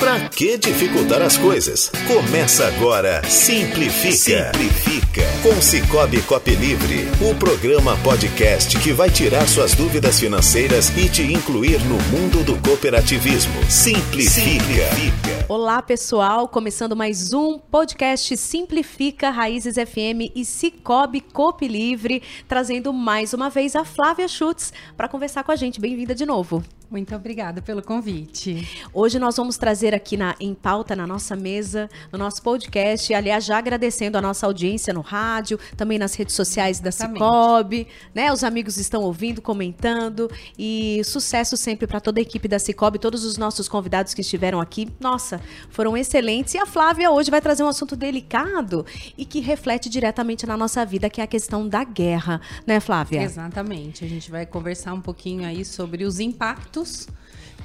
Pra que dificultar as coisas? Começa agora Simplifica. Simplifica. Com Cicobi Cop Livre, o programa podcast que vai tirar suas dúvidas financeiras e te incluir no mundo do cooperativismo. Simplifica. Simplifica. Olá, pessoal, começando mais um podcast Simplifica Raízes FM e Cicobi Cop Livre, trazendo mais uma vez a Flávia Schutz para conversar com a gente. Bem-vinda de novo. Muito obrigada pelo convite. Hoje nós vamos trazer aqui na, em pauta, na nossa mesa, no nosso podcast, aliás, já agradecendo a nossa audiência no rádio, também nas redes sociais da Cicobi, né? Os amigos estão ouvindo, comentando e sucesso sempre para toda a equipe da Cicobi, todos os nossos convidados que estiveram aqui. Nossa, foram excelentes. E a Flávia hoje vai trazer um assunto delicado e que reflete diretamente na nossa vida, que é a questão da guerra, né, Flávia? Exatamente. A gente vai conversar um pouquinho aí sobre os impactos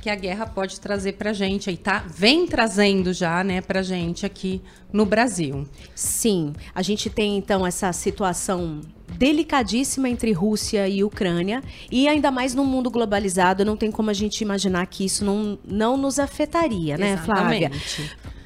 que a guerra pode trazer para gente aí tá? Vem trazendo já né para gente aqui no Brasil. Sim a gente tem então essa situação delicadíssima entre Rússia e Ucrânia e ainda mais no mundo globalizado não tem como a gente imaginar que isso não, não nos afetaria né Flávia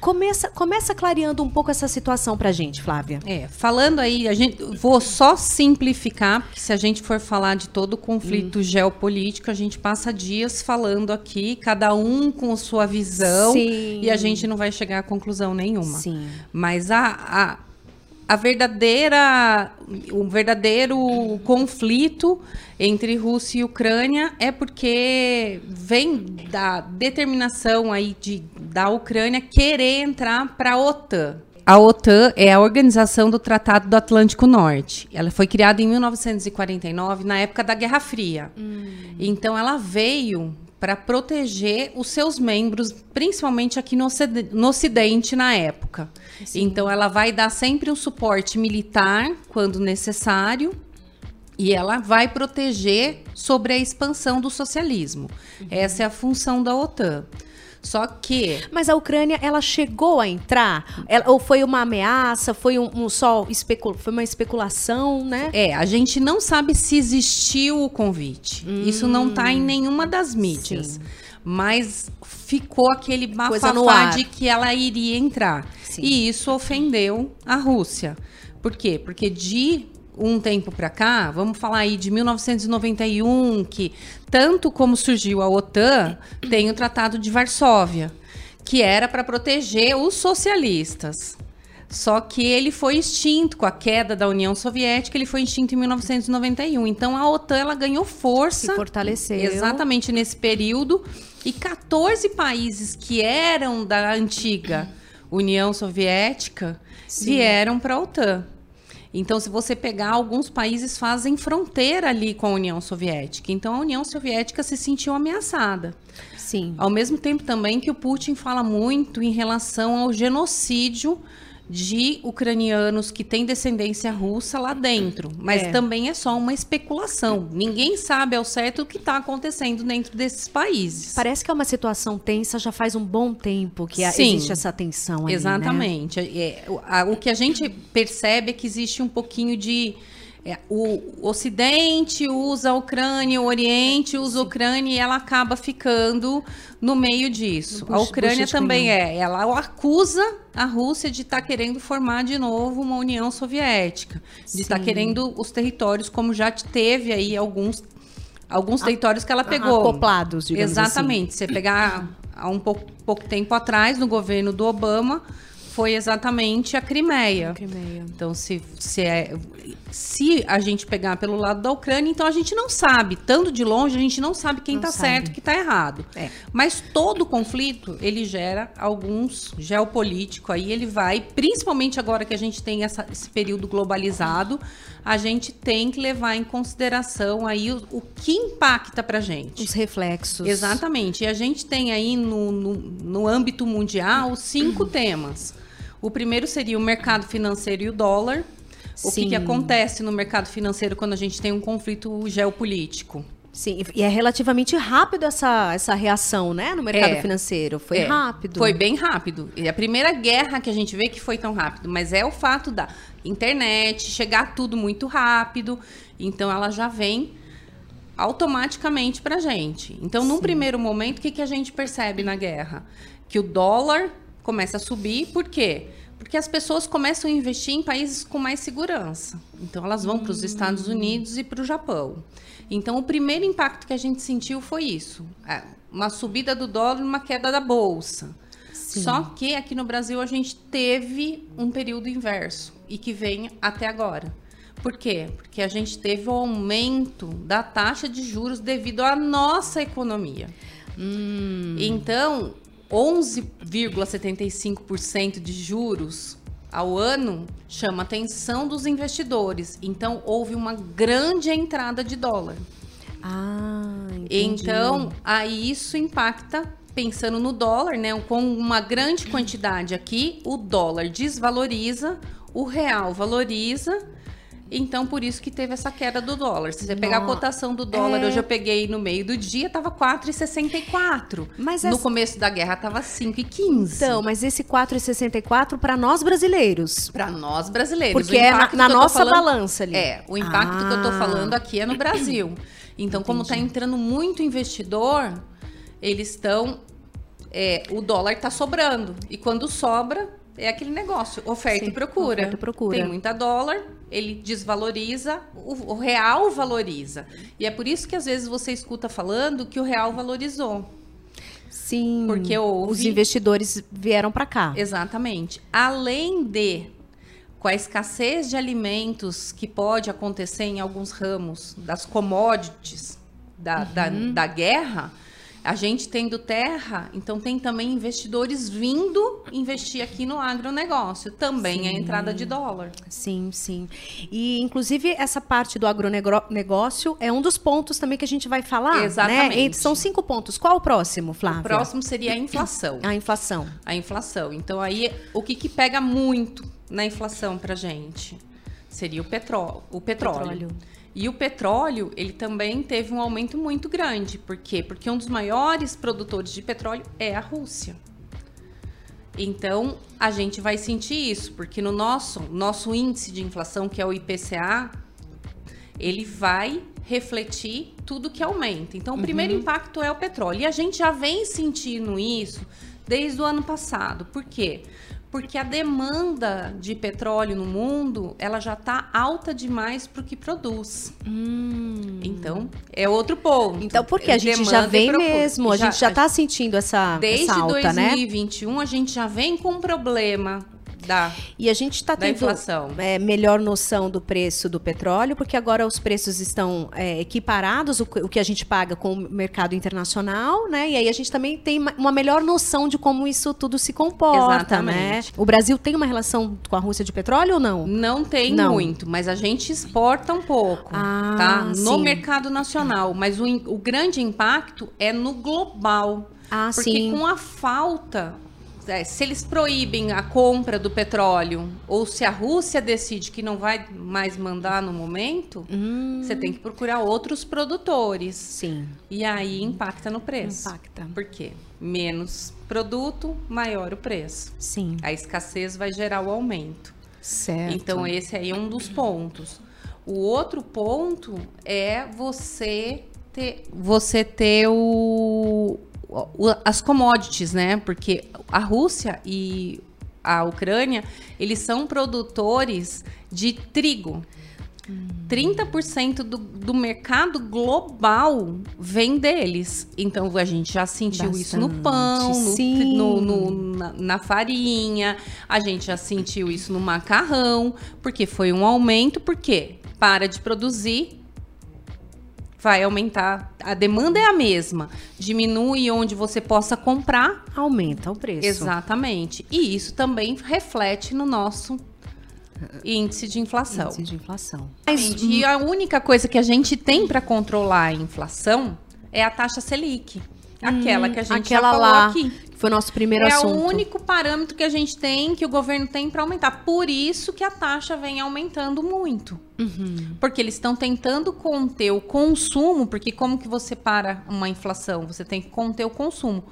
Começa, começa clareando um pouco essa situação para a gente, Flávia. É, falando aí, a gente vou só simplificar, porque se a gente for falar de todo o conflito hum. geopolítico, a gente passa dias falando aqui, cada um com sua visão, Sim. e a gente não vai chegar a conclusão nenhuma. Sim. Mas a, a a verdadeira, o verdadeiro conflito entre Rússia e Ucrânia é porque vem da determinação aí de, da Ucrânia querer entrar para a OTAN. A OTAN é a Organização do Tratado do Atlântico Norte. Ela foi criada em 1949, na época da Guerra Fria. Hum. Então, ela veio para proteger os seus membros, principalmente aqui no Ocidente, no Ocidente na época. Sim. Então, ela vai dar sempre um suporte militar quando necessário e ela vai proteger sobre a expansão do socialismo. Uhum. Essa é a função da OTAN. Só que. Mas a Ucrânia, ela chegou a entrar? Ela, ou foi uma ameaça? Foi um, um só especul, foi uma especulação, né? É, a gente não sabe se existiu o convite. Hum, Isso não está em nenhuma das mídias. Sim. Mas ficou aquele bafafá de que ela iria entrar. Sim. E isso ofendeu a Rússia. Por quê? Porque de um tempo para cá, vamos falar aí de 1991, que tanto como surgiu a OTAN, tem o Tratado de Varsóvia, que era para proteger os socialistas. Só que ele foi extinto com a queda da União Soviética, ele foi extinto em 1991. Então a OTAN ela ganhou força, se fortaleceu exatamente nesse período e 14 países que eram da antiga União Soviética Sim. vieram para a OTAN. Então, se você pegar, alguns países fazem fronteira ali com a União Soviética. Então, a União Soviética se sentiu ameaçada. Sim. Ao mesmo tempo também que o Putin fala muito em relação ao genocídio de ucranianos que têm descendência russa lá dentro. Mas é. também é só uma especulação. Ninguém sabe ao certo o que está acontecendo dentro desses países. Parece que é uma situação tensa já faz um bom tempo que Sim, existe essa tensão ali, né? Exatamente. Né? O, o que a gente percebe é que existe um pouquinho de é, o Ocidente usa a Ucrânia, o Oriente usa a Ucrânia e ela acaba ficando no meio disso. a Ucrânia também é. Ela acusa a Rússia de estar tá querendo formar de novo uma União Soviética, de estar tá querendo os territórios, como já teve aí alguns, alguns territórios que ela pegou. Acoplados, digamos assim. Exatamente. Assim. Você pegar há um pouco, pouco tempo atrás, no governo do Obama, foi exatamente a Crimeia. Crimeia. Então, se, se, é, se a gente pegar pelo lado da Ucrânia, então a gente não sabe, estando de longe, a gente não sabe quem está certo e quem está errado. É. Mas todo conflito, ele gera alguns geopolítico aí, ele vai, principalmente agora que a gente tem essa, esse período globalizado, a gente tem que levar em consideração aí o, o que impacta para gente. Os reflexos. Exatamente. E a gente tem aí no, no, no âmbito mundial cinco temas. O primeiro seria o mercado financeiro e o dólar. O que, que, acontece no mercado financeiro quando a gente tem um conflito geopolítico? Sim, e é relativamente rápido essa, essa reação, né, no mercado é, financeiro. Foi é, rápido. Foi bem rápido. E a primeira guerra que a gente vê que foi tão rápido, mas é o fato da internet chegar tudo muito rápido. Então ela já vem automaticamente para a gente. Então, num primeiro momento, o que, que a gente percebe na guerra? Que o dólar começa a subir, por quê? Porque as pessoas começam a investir em países com mais segurança. Então, elas vão para os Estados hum. Unidos e para o Japão. Então, o primeiro impacto que a gente sentiu foi isso: é, uma subida do dólar e uma queda da bolsa. Sim. Só que aqui no Brasil a gente teve um período inverso e que vem até agora. Por quê? Porque a gente teve o aumento da taxa de juros devido à nossa economia. Hum. Então, 11,75% de juros ao ano chama a atenção dos investidores. Então, houve uma grande entrada de dólar. Ah, entendi. Então, aí isso impacta pensando no dólar, né? Com uma grande quantidade aqui, o dólar desvaloriza, o real valoriza então, por isso que teve essa queda do dólar. Se você pegar a cotação do dólar, é... hoje eu peguei no meio do dia, tava 4,64. Mas essa... no começo da guerra tava 5,15. Então, mas esse 4,64 para nós brasileiros. Para nós brasileiros. Porque é na, na nossa falando, balança ali. É, o impacto ah. que eu tô ah. falando aqui é no Brasil. Então, Entendi. como tá entrando muito investidor, eles estão é, o dólar está sobrando. E quando sobra, é aquele negócio, oferta Sim, e procura. Oferta e procura. Tem muita dólar, ele desvaloriza, o, o, real valoriza. E é por isso que às vezes você escuta falando que o real valorizou. Sim. Porque houve... os investidores vieram para cá. Exatamente. Além de com a escassez de alimentos que pode acontecer em alguns ramos das commodities da, uhum. da, da guerra, a gente tendo terra, então tem também investidores vindo investir aqui no agronegócio. Também sim. a entrada de dólar. Sim, sim. E, inclusive, essa parte do agronegócio é um dos pontos também que a gente vai falar. Né? Exatamente. Né? São cinco pontos. Qual o próximo, Flávia? O próximo seria a inflação. A inflação. A inflação. Então, aí, o que, que pega muito na inflação para gente? Seria o petróleo. O petróleo. petróleo. E o petróleo, ele também teve um aumento muito grande. Por quê? Porque um dos maiores produtores de petróleo é a Rússia. Então, a gente vai sentir isso, porque no nosso, nosso índice de inflação, que é o IPCA, ele vai refletir tudo que aumenta. Então, o uhum. primeiro impacto é o petróleo. E a gente já vem sentindo isso desde o ano passado. Por quê? Porque a demanda de petróleo no mundo ela já está alta demais para o que produz. Hum. Então é outro ponto. Então porque a gente já vem mesmo, a já, gente já está sentindo essa desde essa alta, 2021 né? a gente já vem com um problema da E a gente está tendo é, melhor noção do preço do petróleo, porque agora os preços estão é, equiparados, o, o, que a gente paga com o mercado internacional, né? E aí a gente também tem uma melhor noção de como isso tudo se comporta, né? Exatamente. né? O Brasil tem uma relação com a Rússia de petróleo ou não? Não tem não. muito, mas a gente exporta um pouco, ah, tá? No sim. mercado nacional, mas o, o grande impacto é no global. Ah, porque sim. com a falta é, se eles proíbem a compra do petróleo ou se a Rússia decide que não vai mais mandar no momento, hum. você tem que procurar outros produtores. Sim. E aí impacta no preço. Impacta. Por quê? Menos produto, maior o preço. Sim. A escassez vai gerar o aumento. Certo. Então esse aí é um dos pontos. O outro ponto é você ter, você ter o, as commodities, né? Porque a Rússia e a Ucrânia, eles são produtores de trigo. 30% do, do mercado global vem deles. Então a gente já sentiu Bastante, isso no pão, no, no, no na, na, farinha, a gente já sentiu isso no macarrão, porque foi um aumento, porque para de produzir, vai aumentar. A demanda é a mesma. Diminui onde você possa comprar. Aumenta o preço. Exatamente. E isso também reflete no nosso índice de inflação. Índice de inflação. E a única coisa que a gente tem para controlar a inflação é a taxa Selic. Aquela hum, que a gente aquela já falou lá, aqui. Foi o nosso primeiro é assunto. É o único parâmetro que a gente tem, que o governo tem para aumentar. Por isso que a taxa vem aumentando muito. Uhum. Porque eles estão tentando conter o consumo, porque como que você para uma inflação? Você tem que conter o consumo.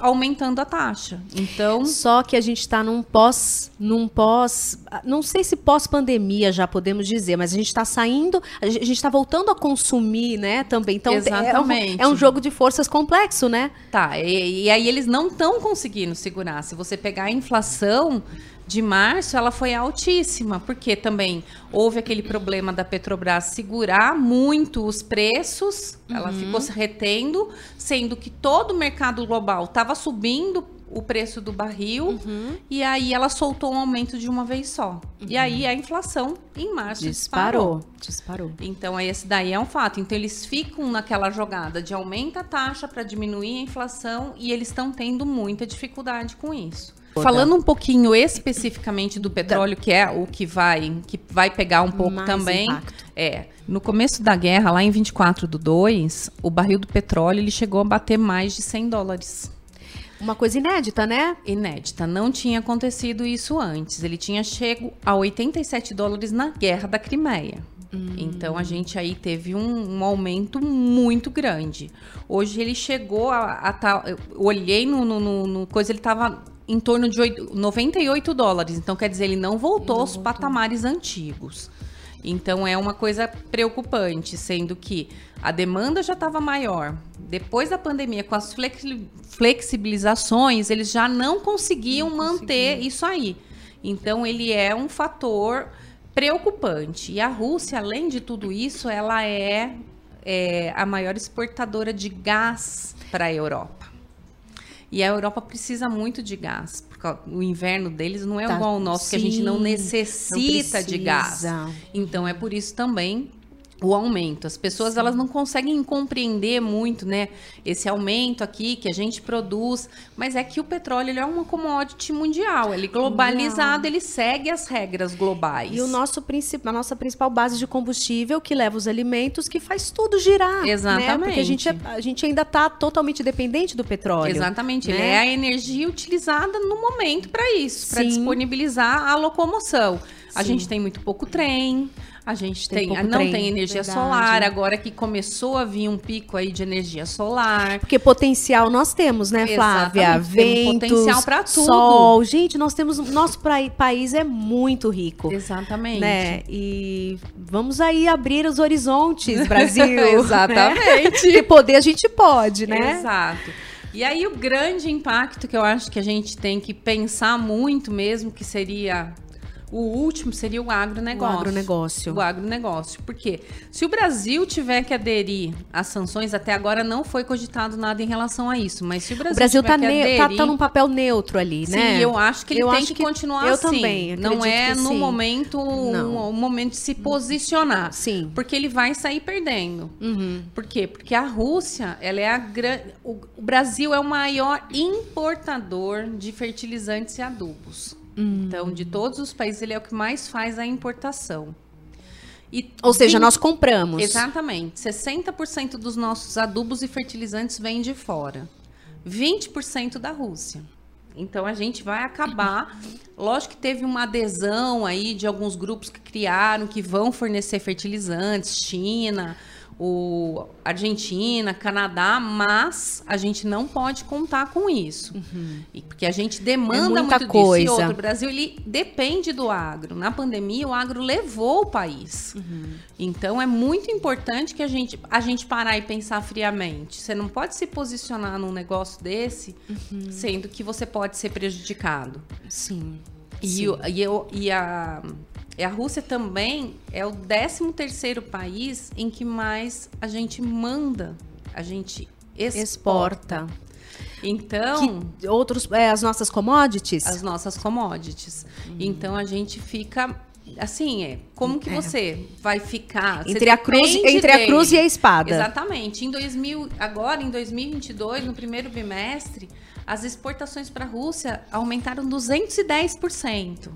Aumentando a taxa. Então, só que a gente está num pós, num pós, não sei se pós pandemia já podemos dizer, mas a gente está saindo, a gente está voltando a consumir, né? Também. Então Exatamente. É, um, é um jogo de forças complexo, né? Tá. E, e aí eles não estão conseguindo segurar. Se você pegar a inflação de março, ela foi altíssima, porque também houve aquele problema da Petrobras segurar muito os preços, uhum. ela ficou se retendo, sendo que todo o mercado global estava subindo o preço do barril uhum. e aí ela soltou um aumento de uma vez só. Uhum. E aí a inflação em março disparou. Disparou. disparou. Então esse daí é um fato. Então eles ficam naquela jogada de aumenta a taxa para diminuir a inflação e eles estão tendo muita dificuldade com isso. Falando um pouquinho especificamente do petróleo, que é o que vai, que vai pegar um pouco Mais também. Impacto. É, no começo da guerra, lá em 24 do 2, o barril do petróleo ele chegou a bater mais de 100 dólares. Uma coisa inédita, né? Inédita. Não tinha acontecido isso antes. Ele tinha chego a 87 dólares na Guerra da Crimeia. Hum. Então a gente aí teve um, um, aumento muito grande. Hoje ele chegou a. a tá, eu olhei no, no, no, no coisa, ele estava em torno de 8, 98 dólares. Então, quer dizer, ele não voltou não aos voltou. patamares antigos. Então, é uma coisa preocupante, sendo que a demanda já estava maior. Depois da pandemia, com as flexibilizações, eles já não conseguiam não manter isso aí. Então, ele é um fator preocupante. E a Rússia, além de tudo isso, ela é, é a maior exportadora de gás para a Europa. E a Europa precisa muito de gás. Porque o inverno deles não é tá, igual ao nosso, sim, que a gente não necessita não de gás. Então é por isso também o aumento. As pessoas Sim. elas não conseguem compreender muito, né, esse aumento aqui que a gente produz, mas é que o petróleo ele é uma commodity mundial, ele é globalizado, ele segue as regras globais. E o nosso a nossa principal base de combustível que leva os alimentos, que faz tudo girar, Exatamente. Né? Porque a gente, é, a gente ainda está totalmente dependente do petróleo. Exatamente, né? ele é a energia utilizada no momento para isso, para disponibilizar a locomoção. A Sim. gente tem muito pouco trem, a gente tem, tem não trem, tem energia verdade. solar, agora que começou a vir um pico aí de energia solar. Porque potencial nós temos, né, Flávia? Ventos, potencial para tudo. Sol. Gente, nós temos nosso país é muito rico. Exatamente. Né? E vamos aí abrir os horizontes, Brasil. Exatamente. Né? poder a gente pode, né? Exato. E aí o grande impacto que eu acho que a gente tem que pensar muito mesmo, que seria o último seria o agronegócio. O agronegócio. O agronegócio. Porque se o Brasil tiver que aderir às sanções, até agora não foi cogitado nada em relação a isso. Mas se o Brasil, o Brasil tiver tá, aderir, tá, tá num papel neutro ali, né? Sim, eu acho que ele eu tem que, que, continuar eu assim. Também, não é no sim. momento um, um, momento de se posicionar. Sim. Porque ele vai sair perdendo. Uhum. Por quê? Porque a Rússia, ela é a grande. O Brasil é o maior importador de fertilizantes e adubos. Hum. Então, de todos os países, ele é o que mais faz a importação. E Ou seja, 20... nós compramos. Exatamente. 60% dos nossos adubos e fertilizantes vêm de fora. 20% da Rússia. Então a gente vai acabar. Lógico que teve uma adesão aí de alguns grupos que criaram, que vão fornecer fertilizantes, China, o Argentina, Canadá, mas a gente não pode contar com isso. Uhum. Porque a gente demanda é muito coisa. disso. E outro, o Brasil ele depende do agro. Na pandemia, o agro levou o país. Uhum. Então é muito importante que a gente, a gente parar e pensar friamente. Você não pode se posicionar num negócio desse, uhum. sendo que você pode ser prejudicado. Sim. E, Sim. e, eu, e a e a Rússia também é o 13 terceiro país em que mais a gente manda, a gente exporta. exporta. Então, que outros é, as nossas commodities, as nossas commodities. Hum. Então a gente fica assim, é, como que é. você vai ficar entre a cruz entre dele. a cruz e a espada? Exatamente. Em 2000, agora em 2022, no primeiro bimestre, as exportações para a Rússia aumentaram 210%.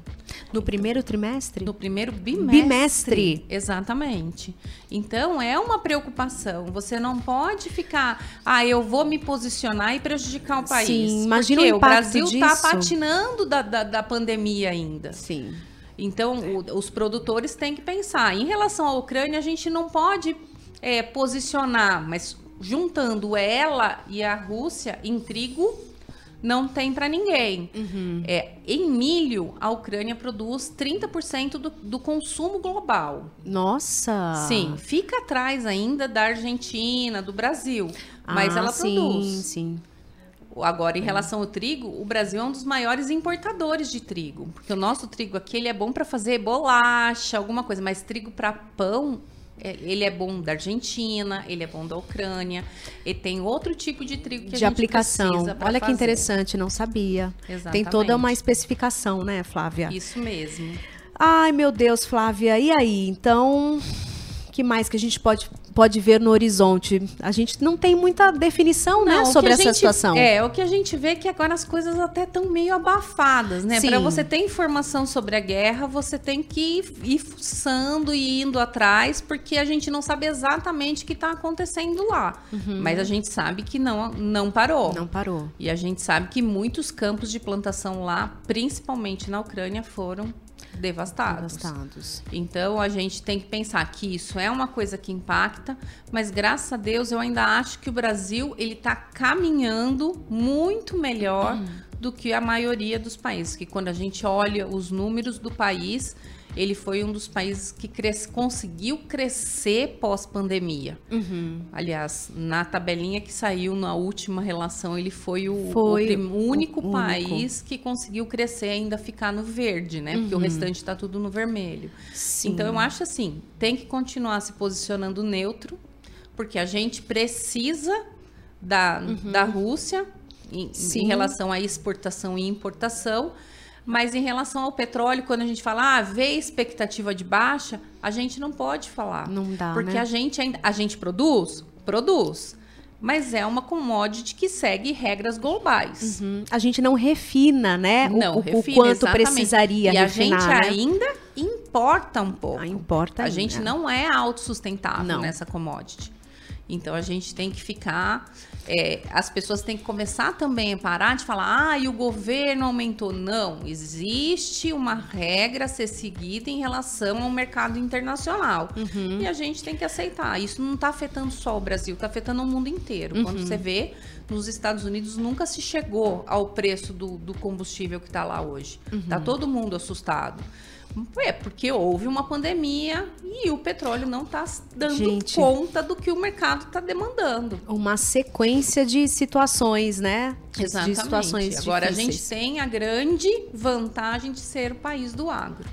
No primeiro trimestre? No primeiro bimestre. Bimestre. Exatamente. Então, é uma preocupação. Você não pode ficar, ah, eu vou me posicionar e prejudicar o país. Sim, imagina Porque o, o Brasil está patinando da, da, da pandemia ainda. Sim. Então, o, os produtores têm que pensar. Em relação à Ucrânia, a gente não pode é, posicionar, mas juntando ela e a Rússia em trigo, não tem para ninguém. Uhum. É, em milho, a Ucrânia produz 30% do, do consumo global. Nossa! Sim, fica atrás ainda da Argentina, do Brasil, mas ah, ela sim, produz. Sim, sim. Agora, em relação ao trigo, o Brasil é um dos maiores importadores de trigo. Porque o nosso trigo aqui ele é bom para fazer bolacha, alguma coisa, mas trigo para pão, ele é bom da Argentina, ele é bom da Ucrânia, e tem outro tipo de trigo que de a gente aplicação. Olha fazer. que interessante, não sabia. Exatamente. Tem toda uma especificação, né, Flávia? Isso mesmo. Ai, meu Deus, Flávia, e aí? Então, que mais que a gente pode, pode ver no horizonte? A gente não tem muita definição, né, não, né, sobre essa gente, situação. É, o que a gente vê é que agora as coisas até estão meio abafadas, né? Para você ter informação sobre a guerra, você tem que ir fuçando e indo atrás, porque a gente não sabe exatamente o que está acontecendo lá. Uhum. Mas a gente sabe que não, não parou. Não parou. E a gente sabe que muitos campos de plantação lá, principalmente na Ucrânia, foram devastados. devastados. Então a gente tem que pensar que isso é uma coisa que impacta, mas graças a Deus eu ainda acho que o Brasil ele está caminhando muito melhor hum. do que a maioria dos países. Que quando a gente olha os números do país ele foi um dos países que cres conseguiu crescer pós-pandemia. Uhum. Aliás, na tabelinha que saiu na última relação, ele foi o, foi o, o único o país único. que conseguiu crescer e ainda ficar no verde, né? Porque uhum. o restante está tudo no vermelho. Sim. Então, eu acho assim, tem que continuar se posicionando neutro, porque a gente precisa da, uhum. da Rússia em, em relação à exportação e importação, mas em relação ao petróleo, quando a gente fala, ah, vê expectativa de baixa, a gente não pode falar. Não dá, Porque né? a gente ainda, a gente produz, produz. Mas é uma commodity que segue regras globais. Uhum. A gente não refina, né? Não, o, refina, o quanto exatamente. precisaria e refinar. E a gente né? ainda importa um pouco. Ah, importa A ainda. gente não é autossustentável nessa commodity. Então a gente tem que ficar é, as pessoas têm que começar também a parar de falar, ah, e o governo aumentou. Não, existe uma regra a ser seguida em relação ao mercado internacional. Uhum. E a gente tem que aceitar. Isso não está afetando só o Brasil, está afetando o mundo inteiro. Uhum. Quando você vê, nos Estados Unidos nunca se chegou ao preço do, do combustível que está lá hoje. Está uhum. todo mundo assustado. É, porque houve uma pandemia e o petróleo não está dando Gente, conta do que o mercado está demandando. Uma sequência de situações, né? Exatamente. De situações Agora difíceis. a gente tem a grande vantagem de ser o país do agro.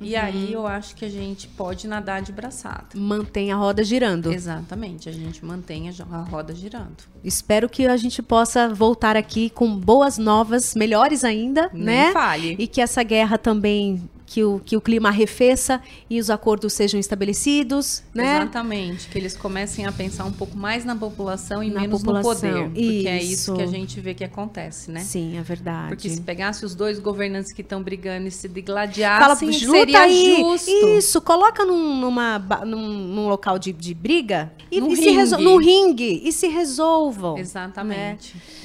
E uhum. aí eu acho que a gente pode nadar de braçada. Mantém a roda girando. Exatamente, a gente mantém a roda girando. Espero que a gente possa voltar aqui com boas novas, melhores ainda, Nem né? Fale. E que essa guerra também que o, que o clima arrefeça e os acordos sejam estabelecidos, né? Exatamente, que eles comecem a pensar um pouco mais na população e na menos população. no poder, porque isso. é isso que a gente vê que acontece, né? Sim, é verdade. Porque se pegasse os dois governantes que estão brigando e se degladiassem, Fala, seria aí. justo. Isso, coloca num, numa, num, num local de, de briga e, no e ringue. se no ringue e se resolvam. Exatamente. Né?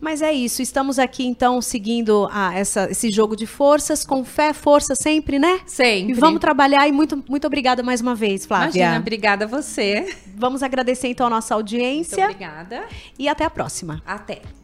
Mas é isso, estamos aqui então seguindo a, essa, esse jogo de forças, com fé, força sempre, né? Sempre. E vamos trabalhar e muito, muito obrigada mais uma vez, Flávia. Imagina, obrigada a você. Vamos agradecer então a nossa audiência. Muito obrigada. E até a próxima. Até.